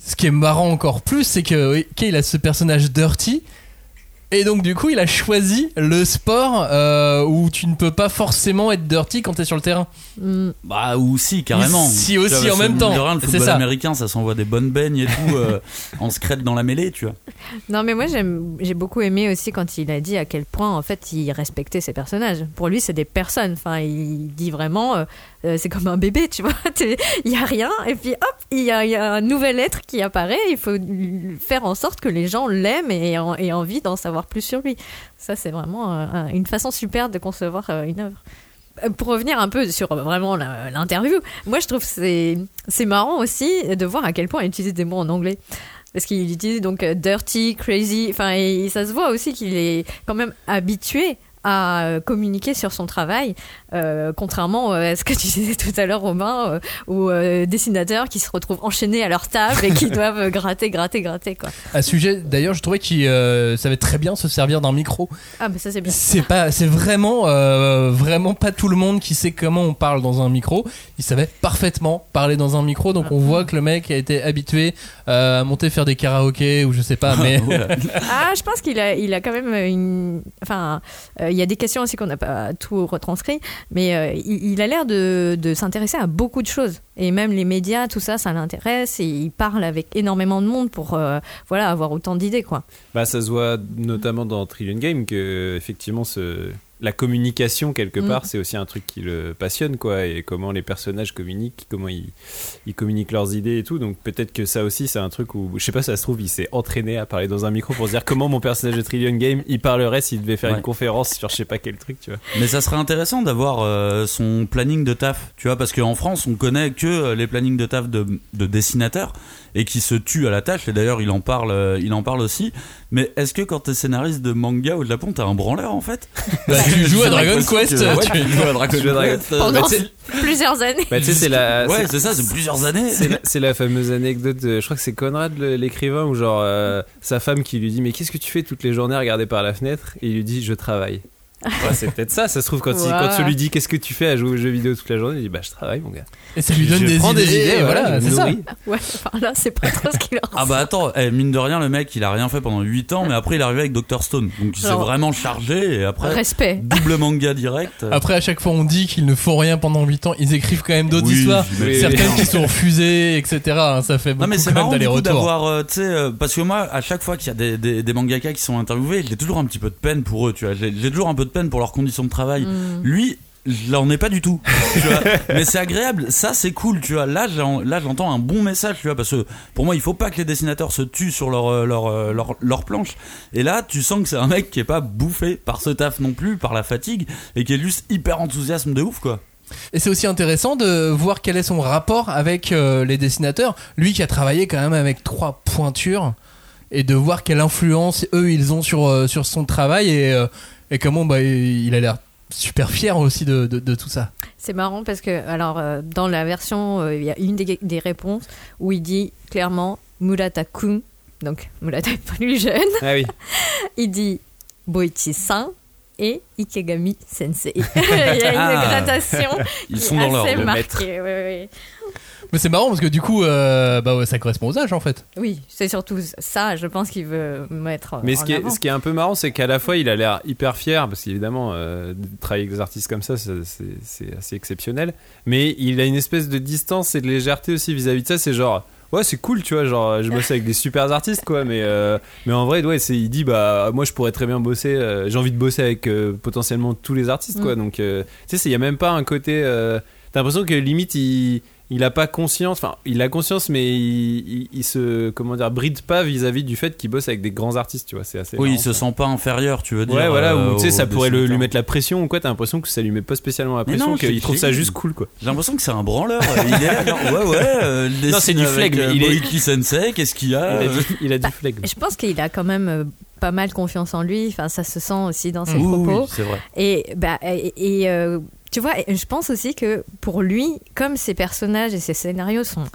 ce qui est marrant encore plus, c'est que ok, il a ce personnage dirty. Et donc du coup, il a choisi le sport euh, où tu ne peux pas forcément être dirty quand t'es sur le terrain. Mm. Bah ou si carrément. Si, aussi, vois, en même temps. rien, le C'est football ça. américain, ça s'envoie des bonnes beignes et tout euh, en secrète dans la mêlée, tu vois. Non, mais moi, j'aime- j'ai beaucoup aimé aussi quand il a dit à quel point, en fait, il respectait ses personnages. Pour lui, c'est des personnes. Enfin, il dit vraiment, euh, euh, c'est comme un bébé, tu vois. Il y a rien, et puis hop, il y a, il y a un nouvel être qui apparaît. Il faut faire en sorte que les gens l'aiment et aient en- aient envie d'en savoir plus sur lui. Ça, c'est vraiment euh, un- une façon super de concevoir euh, une œuvre. Euh, Pour revenir un peu sur vraiment l'interview, moi je trouve c'est c'est marrant aussi de voir à quel point il utilise des mots en anglais. Parce qu'il utilise donc dirty, crazy, enfin ça se voit aussi qu'il est quand même habitué à euh, communiquer sur son travail, euh, contrairement euh, à ce que tu disais tout à l'heure, Robin, euh, aux euh, dessinateurs qui se retrouvent enchaînés à leur table et qui doivent gratter, gratter, gratter. Quoi. À ce sujet, d'ailleurs, je trouvais qu'il euh, savait très bien se servir d'un micro. Ah, bah ça c'est bien. C'est pas, c'est vraiment, euh, vraiment pas tout le monde qui sait comment on parle dans un micro. Il savait parfaitement parler dans un micro, donc on voit que le mec a été habitué euh, à monter faire des karaokés ou je sais pas, mais Ah, je pense qu'il a, il a quand même une. Enfin, euh, il y a des questions aussi qu'on n'a pas tout retranscrit, mais euh, il, a l'air de, de s'intéresser à beaucoup de choses. Et même les médias, tout ça, ça l'intéresse. Et il parle avec énormément de monde pour euh, voilà, avoir autant d'idées, quoi. Bah, ça se voit notamment dans Trillion Game que effectivement ce la communication quelque Mm. part c'est aussi un truc qui le passionne quoi et comment les personnages communiquent comment ils, ils communiquent leurs idées et tout donc peut-être que ça aussi c'est un truc où je sais pas ça se trouve il s'est entraîné à parler dans un micro pour se dire comment mon personnage de Trillion Game il parlerait s'il devait faire Ouais. une conférence sur je sais pas quel truc tu vois Mais ça serait intéressant d'avoir euh, son planning de taf, tu vois, parce qu'en France, on connaît que euh, les plannings de taf de, de dessinateurs et qui se tuent à la tâche. Et d'ailleurs, il en parle, euh, il en parle aussi. Mais est-ce que quand t'es scénariste de manga au Japon, t'es un branleur en fait? Bah, tu joues à Dragon Quest, que- ouais, tu- joues à Dragon Quest. Pendant bah, plusieurs années. bah, tu sais c'est la Ouais, c'est ça, c'est plusieurs années. C'est la, fameuse anecdote, de- je crois que c'est Conrad l'écrivain, où genre euh, sa femme qui lui dit Mais qu'est-ce que tu fais toutes les journées à regarder par la fenêtre? Et il lui dit Je travaille. Ouais, c'est peut-être ça, ça se trouve quand, il- quand tu lui dis Qu'est-ce que tu fais à jouer aux jeux vidéo toute la journée Il dit Bah je travaille mon gars. et ça lui Je donne des prends idées. des idées, voilà, je me c'est ça. nourris. Ouais, enfin là, c'est pas trop ce qu'il leur Ah bah attends, eh, mine de rien, le mec, il a rien fait pendant 8 ans, mais après, il est arrivé avec Dr Stone. Donc il s'est Alors- vraiment chargé, et après, Respect. double manga direct. Après, à chaque fois, on dit qu'ils ne font rien pendant 8 ans. Ils écrivent quand même d'autres Oui, histoires, mais- certaines qui sont refusées, etc. hein, Ça fait Non beaucoup mais c'est quand même marrant du coup d'aller-retour. d'avoir, euh, tu sais, euh, parce que moi, à chaque fois qu'il y a des, des, des mangaka qui sont interviewés, j'ai toujours un petit peu de peine pour eux, tu vois. J'ai j'ai toujours un peu de peine pour leurs conditions de travail. Mm. Lui, je l'en ai pas du tout, tu vois. Mais c'est agréable, ça c'est cool, tu vois. Là, j'en- là, j'entends un bon message, tu vois, parce que pour moi, il faut pas que les dessinateurs se tuent sur leur euh, leur euh, leur, leur planche. Et là, tu sens que c'est un mec qui est pas bouffé par ce taf non plus, par la fatigue, et qui est juste hyper enthousiasme de ouf, quoi. Et c'est aussi intéressant de voir quel est son rapport avec euh, les dessinateurs. Lui qui a travaillé quand même avec trois pointures et de voir quelle influence eux ils ont sur, euh, sur son travail et, euh, et comment bah, il a l'air super fier aussi de, de, de tout ça. C'est marrant parce que, alors, euh, dans la version, euh, il y a une des, des réponses où il dit clairement Murata-kun, donc Murata est plus jeune, Ah oui. il dit Boichi-san et Ikegami Sensei. il y a une Ah. gradation. Ils qui sont est dans leur assez le marquée, maître. ouais, ouais. Mais c'est marrant parce que du coup euh, bah ouais, ça correspond aux âges en fait. Oui, c'est surtout ça, je pense qu'il veut mettre. Mais en ce qui, est, ce qui est un peu marrant, c'est qu'à la fois, il a l'air hyper fier, parce qu'évidemment, euh, travailler avec des artistes comme ça, c'est- assez exceptionnel. Mais il a une espèce de distance et de légèreté aussi vis-à-vis de ça. C'est genre, ouais, c'est cool, tu vois, genre, je bosse avec des super artistes, quoi. Mais, euh, mais en vrai, ouais, c'est- il dit, bah, moi, je pourrais très bien bosser, euh, j'ai envie de bosser avec euh, potentiellement tous les artistes, quoi. Mm. Donc, euh, tu sais, il n'y a même pas un côté. euh, T'as l'impression que limite, il. Il a pas conscience, enfin, il a conscience, mais il, il- il se, comment dire, bride pas vis-à-vis du fait qu'il bosse avec des grands artistes, tu vois. C'est assez. Oui, il marrant, se ça. sent pas inférieur, tu veux dire. Ouais, voilà, euh, ou tu sais, ça pourrait le- lui mettre la pression ou quoi, t'as l'impression que ça lui met pas spécialement la pression, non, qu'il trouve ça juste cool, quoi. J'ai l'impression que c'est un branleur. Il est là, genre, ouais, ouais. euh, il Non, c'est du flegme, euh, il est- Boiki Sensei, qu'est-ce qu'il y a Il a euh, du, il a du flegme. Je pense qu'il a quand même euh, pas mal confiance en lui. Enfin, ça se sent aussi dans ses Oui, propos. oui, c'est vrai. Et, bah, et, et, euh, tu vois, je pense aussi que pour lui, comme ses personnages et ses scénarios sont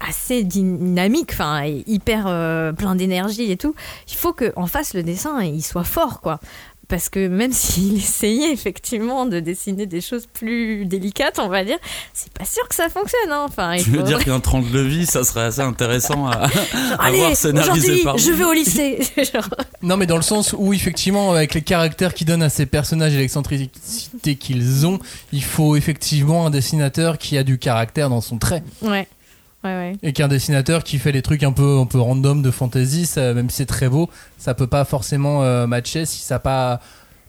assez dynamiques, enfin, hyper euh, plein d'énergie et tout, il faut qu'en face le dessin il soit fort, quoi. Parce que même s'il essayait effectivement de dessiner des choses plus délicates, on va dire, c'est pas sûr que ça fonctionne. Hein. Enfin, il Tu veux faudrait- dire qu'un tranche de vie, ça serait assez intéressant à, à Allez, voir scénarisé aujourd'hui, par je vais au lycée. Genre, Non, mais dans le sens où, effectivement, avec les caractères qu'ils donnent à ces personnages et l'excentricité qu'ils ont, il faut effectivement un dessinateur qui a du caractère dans son trait. ouais. Et qu'un dessinateur qui fait des trucs un peu, un peu random de fantasy, même si c'est très beau, ça peut pas forcément euh, matcher si ça pas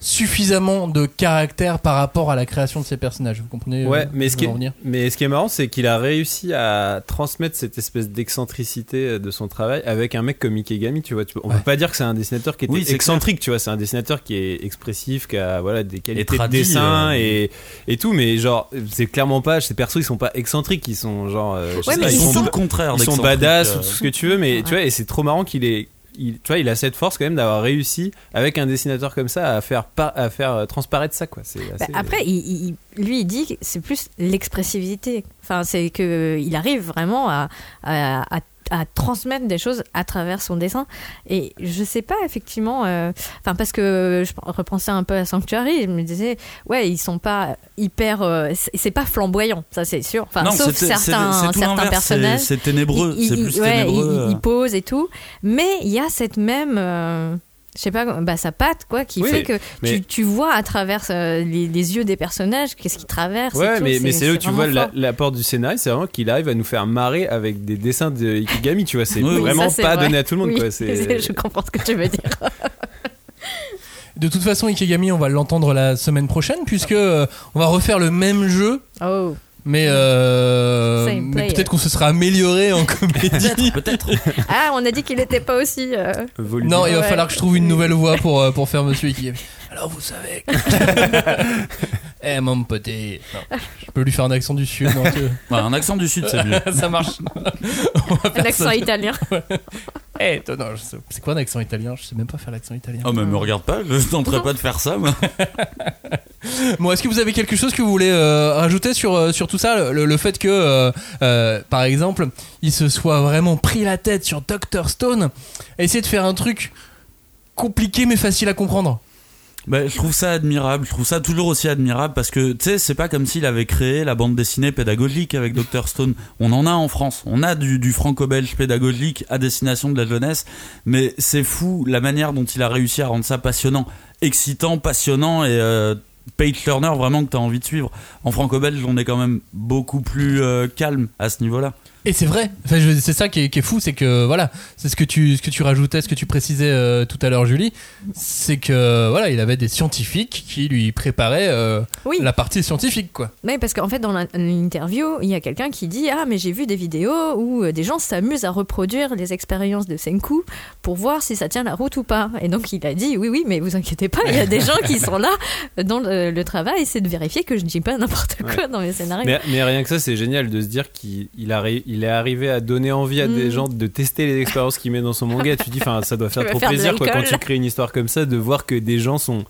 suffisamment de caractère par rapport à la création de ces personnages. Vous comprenez euh, Ouais, mais ce, qui est, venir mais ce qui est marrant, c'est qu'il a réussi à transmettre cette espèce d'excentricité euh, de son travail avec un mec comme Ikegami, tu vois. Tu on Ouais. peut pas dire que c'est un dessinateur qui était Oui, c'est excentrique, tu vois. C'est un dessinateur qui est expressif, qui a voilà, des qualités de dessin euh. et, et tout, mais genre, c'est clairement pas, ces persos, ils sont pas excentriques, ils sont genre, euh, je Ouais, sais mais pas, Ils ils sont le contraire ils sont badass euh. ou tout ce que tu veux, mais tu vois, et c'est trop marrant qu'il ait il, tu vois, il a cette force quand même d'avoir réussi avec un dessinateur comme ça à faire, par- à faire euh, transparaître ça, quoi. Bah, assez- après, il, il- lui, il dit que c'est plus l'expressivité. Enfin, c'est que il arrive vraiment à, à, à- à transmettre des choses à travers son dessin. Et je sais pas, effectivement, euh, enfin, parce que je repensais un peu à Sanctuary, je me disais, ouais, ils sont pas hyper. euh, c'est pas flamboyant, ça c'est sûr. Enfin, Non, sauf c'est- c'est- certains, c'est tout certains personnages. c'est- ténébreux, c'est plus ouais, ténébreux, ils- euh. ils posent et tout. Mais il y a cette même. euh, je sais pas, bah, sa patte, quoi, qui Oui, fait que mais- tu, tu vois à travers euh, les, les yeux des personnages qu'est-ce qu'ils traversent. et Ouais, tout, mais, mais c'est là où tu vois la- l'apport du scénario, c'est vraiment qu'il arrive à nous faire marrer avec des dessins de Ikigami, tu vois. C'est Oui, vraiment Ça, pas vrai. donné à tout le monde, Oui, quoi. C'est- je comprends ce que tu veux dire. De toute façon, Ikegami, on va l'entendre la semaine prochaine puisque euh, on va refaire le même jeu. Oh. Mais, euh, mais peut-être qu'on se sera amélioré en comédie. Peut-être. Ah, on a dit qu'il n'était pas aussi. euh. Non, il va Ouais. falloir que je trouve une nouvelle voix pour, euh, pour faire Monsieur Ikegami. Alors vous savez. que- Eh mon poté. Non, je peux lui faire un accent du sud. non, Ouais, un accent du sud, c'est mieux. ça marche. Un accent ça. italien. Toi, non, je sais- c'est quoi un accent italien? Je sais même pas faire l'accent italien. Oh, mais me regarde pas, je tenterai pas de faire ça, moi. Bon, est-ce que vous avez quelque chose que vous voulez euh, rajouter sur, euh, sur tout ça? Le, le fait que, euh, euh, par exemple, il se soit vraiment pris la tête sur Dr. Stone, essayer de faire un truc compliqué mais facile à comprendre. Bah, je trouve ça admirable, je trouve ça toujours aussi admirable parce que tu sais, c'est pas comme s'il avait créé la bande dessinée pédagogique avec Dr. Stone. On en a en France, on a du, du franco-belge pédagogique à destination de la jeunesse, mais c'est fou la manière dont il a réussi à rendre ça passionnant, excitant, passionnant et euh, page turner vraiment que t'as envie de suivre. En franco-belge, on est quand même beaucoup plus euh, calme à ce niveau-là. Et c'est vrai, enfin, c'est ça qui est, qui est fou, c'est que voilà, c'est ce que tu ce que tu rajoutais, ce que tu précisais euh, tout à l'heure, Julie, c'est que voilà, il avait des scientifiques qui lui préparaient euh, Oui. la partie scientifique, quoi. Mais parce qu'en fait, dans l'interview, il y a quelqu'un qui dit Ah, mais j'ai vu des vidéos où euh, des gens s'amusent à reproduire les expériences de Senku pour voir si ça tient la route ou pas. Et donc, il a dit Oui, oui, mais vous inquiétez pas, il y a des gens qui sont là dans le, le travail, c'est de vérifier que je ne dis pas n'importe quoi Ouais. dans mes scénarios. Mais, mais rien que ça, c'est génial de se dire qu'il il a ré- il est arrivé à donner envie à des Mm. gens de tester les expériences qu'il met dans son manga. tu dis, enfin, ça doit faire Tu trop faire plaisir quoi, quand tu crées une histoire comme ça, de voir que des gens sont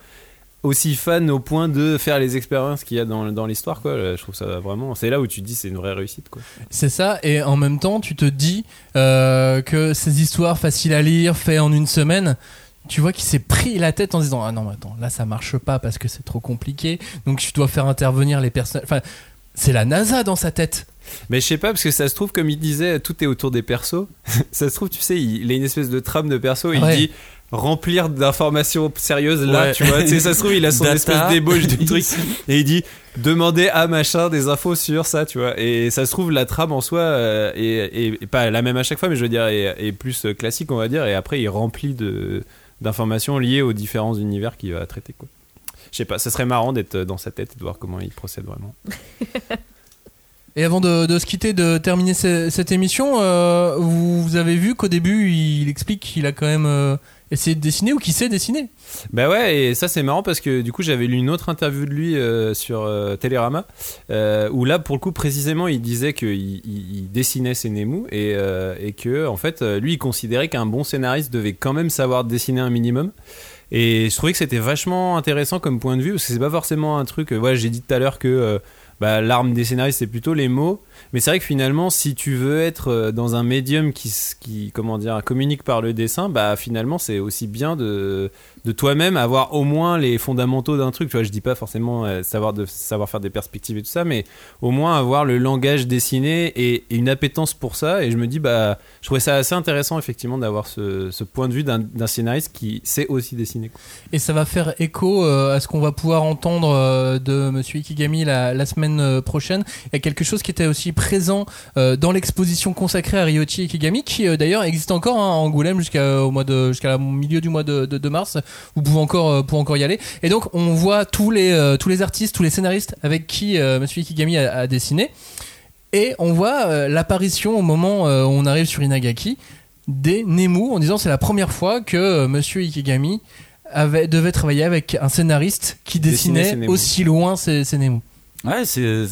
aussi fans au point de faire les expériences qu'il y a dans, dans l'histoire. quoi. Je trouve ça vraiment. C'est là où tu te dis, c'est une vraie réussite. quoi. C'est ça, et en même temps, tu te dis euh, que ces histoires faciles à lire, faites en une semaine, tu vois qu'il s'est pris la tête en disant Ah non, mais attends, là ça marche pas parce que c'est trop compliqué, donc je dois faire intervenir les personnes. Enfin, c'est la NASA dans sa tête. Mais je sais pas, parce que ça se trouve, comme il disait, tout est autour des persos. ça se trouve, tu sais, il, il a une espèce de trame de perso. Il dit remplir d'informations sérieuses là, Ouais. tu vois. Ça se trouve, il a son Data. espèce d'ébauche de truc. Et il dit demander à machin des infos sur ça, tu vois. Et ça se trouve, la trame en soi euh, est, est- est pas la même à chaque fois, mais je veux dire, est, est plus classique, on va dire. Et après, il remplit de d'informations liées aux différents univers qu'il va traiter, quoi. Je sais pas, ça serait marrant d'être dans sa tête et de voir comment il procède vraiment. Et avant de, de se quitter, de terminer ce- cette émission, euh, vous, vous avez vu qu'au début, il explique qu'il a quand même euh, essayé de dessiner ou qu'il sait dessiner. Bah ouais, et ça c'est marrant parce que du coup j'avais lu une autre interview de lui euh, sur euh, Télérama euh, où là pour le coup précisément il disait qu'il il, il dessinait ses Nemu et, euh, et que en fait euh, lui il considérait qu'un bon scénariste devait quand même savoir dessiner un minimum. Et je trouvais que c'était vachement intéressant comme point de vue parce que c'est pas forcément un truc. euh, ouais, j'ai dit tout à l'heure que euh, bah, l'arme des scénaristes c'est plutôt les mots. Mais c'est vrai que finalement, si tu veux être euh, dans un médium qui, qui comment dire, communique par le dessin, bah finalement c'est aussi bien de, de toi-même avoir au moins les fondamentaux d'un truc. Tu vois, je dis pas forcément euh, savoir de savoir faire des perspectives et tout ça, mais au moins avoir le langage dessiné et, une appétence pour ça. Et je me dis bah, je trouvais ça assez intéressant effectivement d'avoir ce, point de vue d'un scénariste qui sait aussi dessiner. Et ça va faire écho euh, à ce qu'on va pouvoir entendre de Monsieur Ikigami la, semaine prochaine. Il y a quelque chose qui était aussi présent euh, dans l'exposition consacrée à Ryochi Ikigami, qui euh, d'ailleurs existe encore hein, à Angoulême jusqu'à au mois de jusqu'à la milieu du mois de, de- de mars. Vous pouvez encore euh, pouvez encore y aller. Et donc on voit tous les tous les artistes, tous les scénaristes avec qui Monsieur Ikigami a, a dessiné. Et on voit l'apparition au moment où on arrive sur Inagaki des Nemu en disant c'est la première fois que Monsieur Ikigami avait, devait travailler avec un scénariste qui Dessinait aussi loin ses, ses Nemu. Ouais, c'est,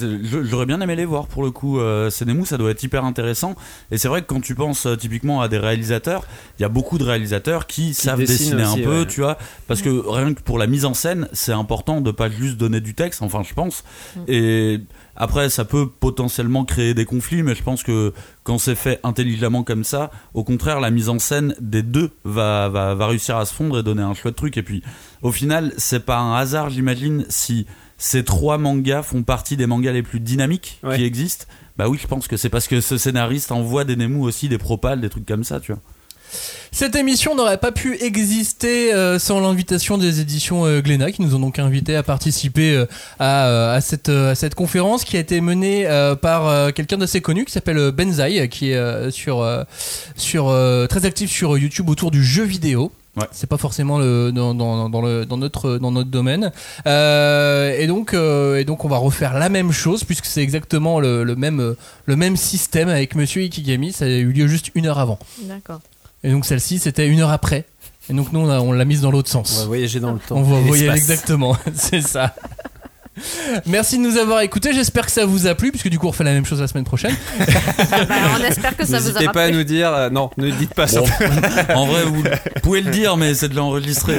j'aurais bien aimé les voir pour le coup. Euh, ça doit être hyper intéressant. Et c'est vrai que quand tu penses euh, typiquement à des réalisateurs, il y a beaucoup de réalisateurs qui, savent dessiner aussi, un peu, ouais. tu vois. Parce que rien que pour la mise en scène, c'est important de pas juste donner du texte, enfin, je pense. Et après, ça peut potentiellement créer des conflits, mais je pense que quand c'est fait intelligemment comme ça, au contraire, la mise en scène des deux va, va, va réussir à se fondre et donner un chouette truc. Et puis, au final, c'est pas un hasard, j'imagine, si ces trois mangas font partie des mangas les plus dynamiques Ouais. qui existent. Bah oui, je pense que c'est parce que ce scénariste envoie des Nemu aussi, des propales, des trucs comme ça, tu vois. Cette émission n'aurait pas pu exister euh, sans l'invitation des éditions euh, Glénat qui nous ont donc invités à participer euh, à, euh, à cette, à cette conférence qui a été menée par quelqu'un d'assez connu qui s'appelle Benzaï qui est sur, sur, très actif sur YouTube autour du jeu vidéo. Ouais. C'est pas forcément le, dans, dans, dans le, dans, notre, dans notre domaine. Euh, et, donc, euh, et donc, on va refaire la même chose puisque c'est exactement le, le, même, euh, le même système avec Monsieur Ikigami. Ça a eu lieu juste une heure avant. D'accord. Et donc celle-ci, c'était une heure après. Et donc nous, on, l'a mise dans l'autre On va sens. voyager dans le temps. On va voyager exactement, c'est ça. Merci de nous avoir écoutés. J'espère que ça vous a plu, puisque du coup, on refait la même chose la semaine prochaine. Bah, on espère que ça vous a N'hésitez pas à nous dire. euh, non, ne dites pas ça. En vrai, vous pouvez le dire, mais c'est de l'enregistrer.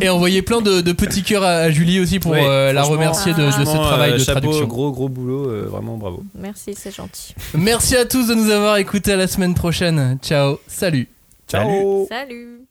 Et envoyez plein de, de petits cœurs à, à Julie aussi pour Oui, euh, la franchement, remercier de, de ce Franchement, travail euh, de chapeau, traduction. Gros, gros boulot, euh, vraiment bravo. Merci, c'est gentil. Merci à tous de nous avoir écoutés. À la semaine prochaine. Ciao. Salut. Ciao. Salut